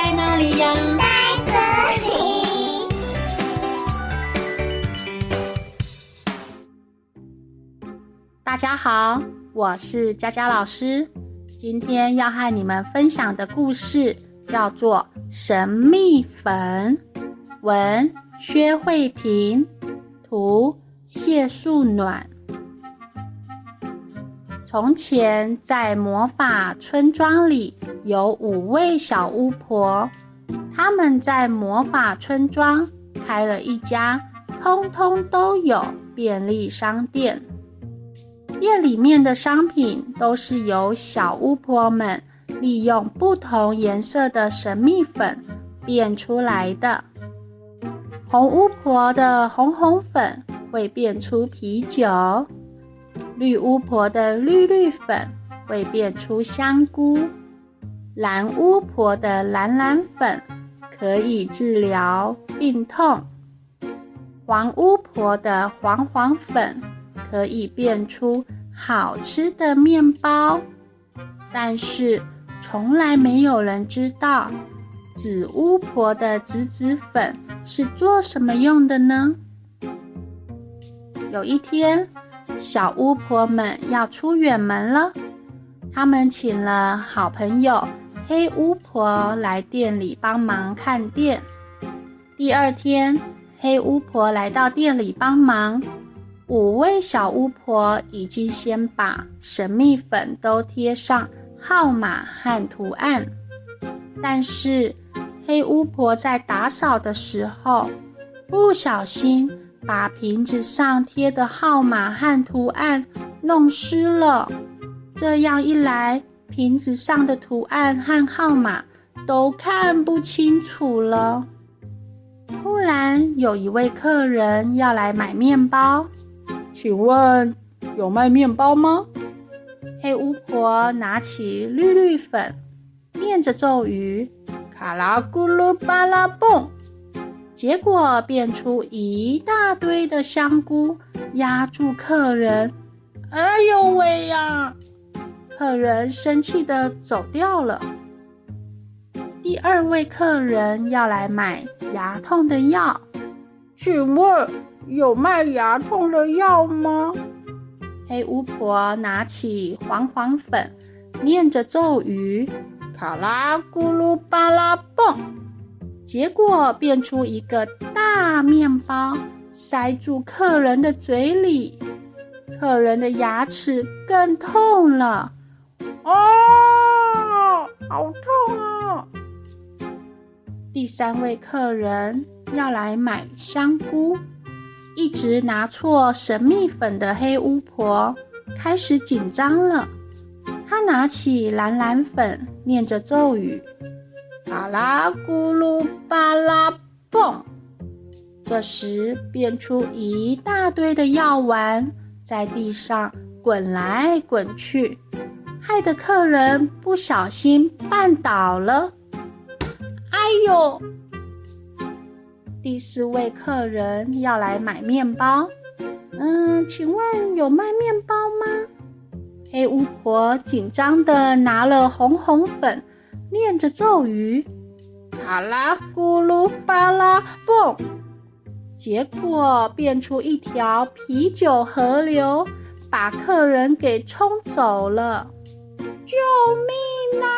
在哪里呀？在这里。大家好，我是佳佳老师。今天要和你们分享的故事叫做《神秘粉》，文薛慧萍，图谢素暖。从前，在魔法村庄里有五位小巫婆，她们在魔法村庄开了一家通通都有便利商店。店里面的商品都是由小巫婆们利用不同颜色的神秘粉变出来的。红巫婆的红红粉会变出啤酒。绿巫婆的绿绿粉会变出香菇，蓝巫婆的蓝蓝粉可以治疗病痛，黄巫婆的黄黄粉可以变出好吃的面包。但是从来没有人知道紫巫婆的紫紫粉是做什么用的呢？有一天，小巫婆们要出远门了，他们请了好朋友黑巫婆来店里帮忙看店。第二天，黑巫婆来到店里帮忙，五位小巫婆已经先把神秘粉都贴上号码和图案，但是黑巫婆在打扫的时候不小心。把瓶子上贴的号码和图案弄湿了，这样一来，瓶子上的图案和号码都看不清楚了。突然，有一位客人要来买面包，请问有卖面包吗？黑巫婆拿起绿绿粉，念着咒语，卡拉咕噜巴拉蹦。结果变出一大堆的香菇压住客人，哎呦喂呀！客人生气的走掉了。第二位客人要来买牙痛的药，请问有卖牙痛的药吗？黑巫婆拿起黄黄粉，念着咒语，卡拉咕噜巴拉蹦。结果变出一个大面包，塞住客人的嘴里，客人的牙齿更痛了。哦，好痛啊！第三位客人要来买香菇，一直拿错神秘粉的黑巫婆开始紧张了。她拿起蓝蓝粉，念着咒语。巴拉咕噜巴拉蹦，这时变出一大堆的药丸，在地上滚来滚去，害得客人不小心绊倒了。哎呦！第四位客人要来买面包，嗯，请问有卖面包吗？黑巫婆紧张地拿了红红粉。念着咒语，卡拉咕噜巴拉蹦，结果变出一条啤酒河流，把客人给冲走了。救命啊！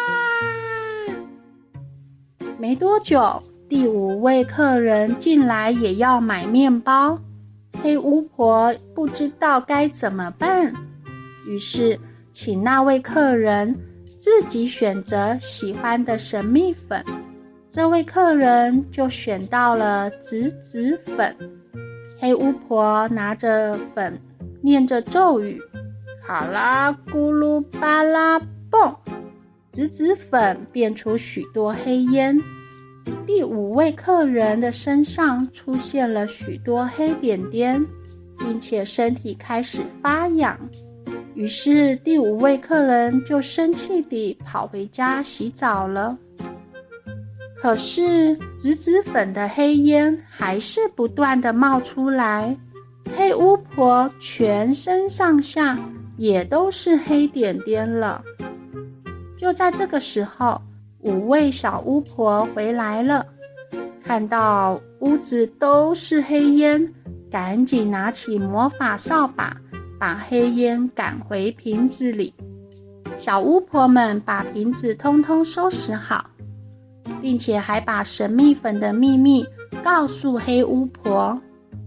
没多久，第五位客人进来也要买面包，黑巫婆不知道该怎么办，于是请那位客人。自己选择喜欢的神秘粉，这位客人就选到了紫紫粉。黑巫婆拿着粉，念着咒语，卡拉咕噜巴拉蹦，紫紫粉变出许多黑烟。第五位客人的身上出现了许多黑点点，并且身体开始发痒。于是，第五位客人就生气地跑回家洗澡了。可是，紫紫粉的黑烟还是不断地冒出来，黑巫婆全身上下也都是黑点点了。就在这个时候，五位小巫婆回来了，看到屋子都是黑烟，赶紧拿起魔法扫把，把黑烟赶回瓶子里。小巫婆们把瓶子通通收拾好，并且还把神秘粉的秘密告诉黑巫婆。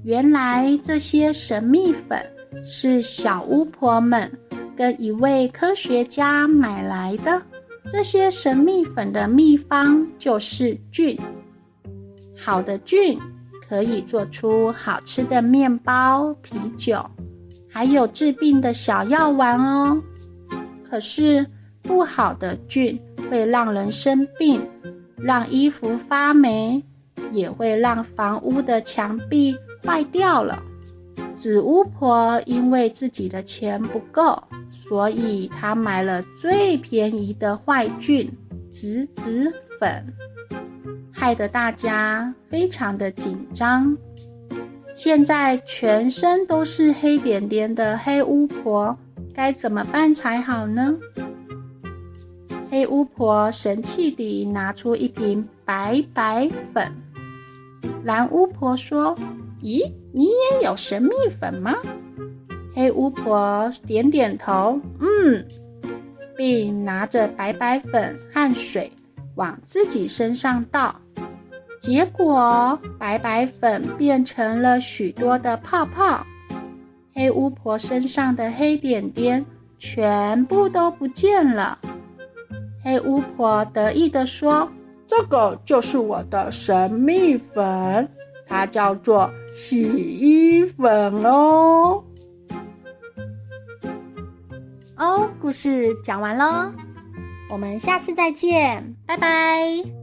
原来这些神秘粉是小巫婆们跟一位科学家买来的。这些神秘粉的秘方就是菌。好的菌可以做出好吃的面包、啤酒，还有治病的小药丸哦。可是不好的菌会让人生病，让衣服发霉，也会让房屋的墙壁坏掉了。紫巫婆因为自己的钱不够，所以她买了最便宜的坏菌紫紫粉，害得大家非常的紧张。现在全身都是黑点点的黑巫婆，该怎么办才好呢？黑巫婆神气地拿出一瓶白白粉。蓝巫婆说：“咦？”你也有神秘粉吗？黑巫婆点点头，嗯，并拿着白白粉和水往自己身上倒，结果白白粉变成了许多的泡泡，黑巫婆身上的黑点点全部都不见了。黑巫婆得意地说：“这个就是我的神秘粉。”它叫做洗衣粉哦。哦，故事讲完喽，我们下次再见，拜拜。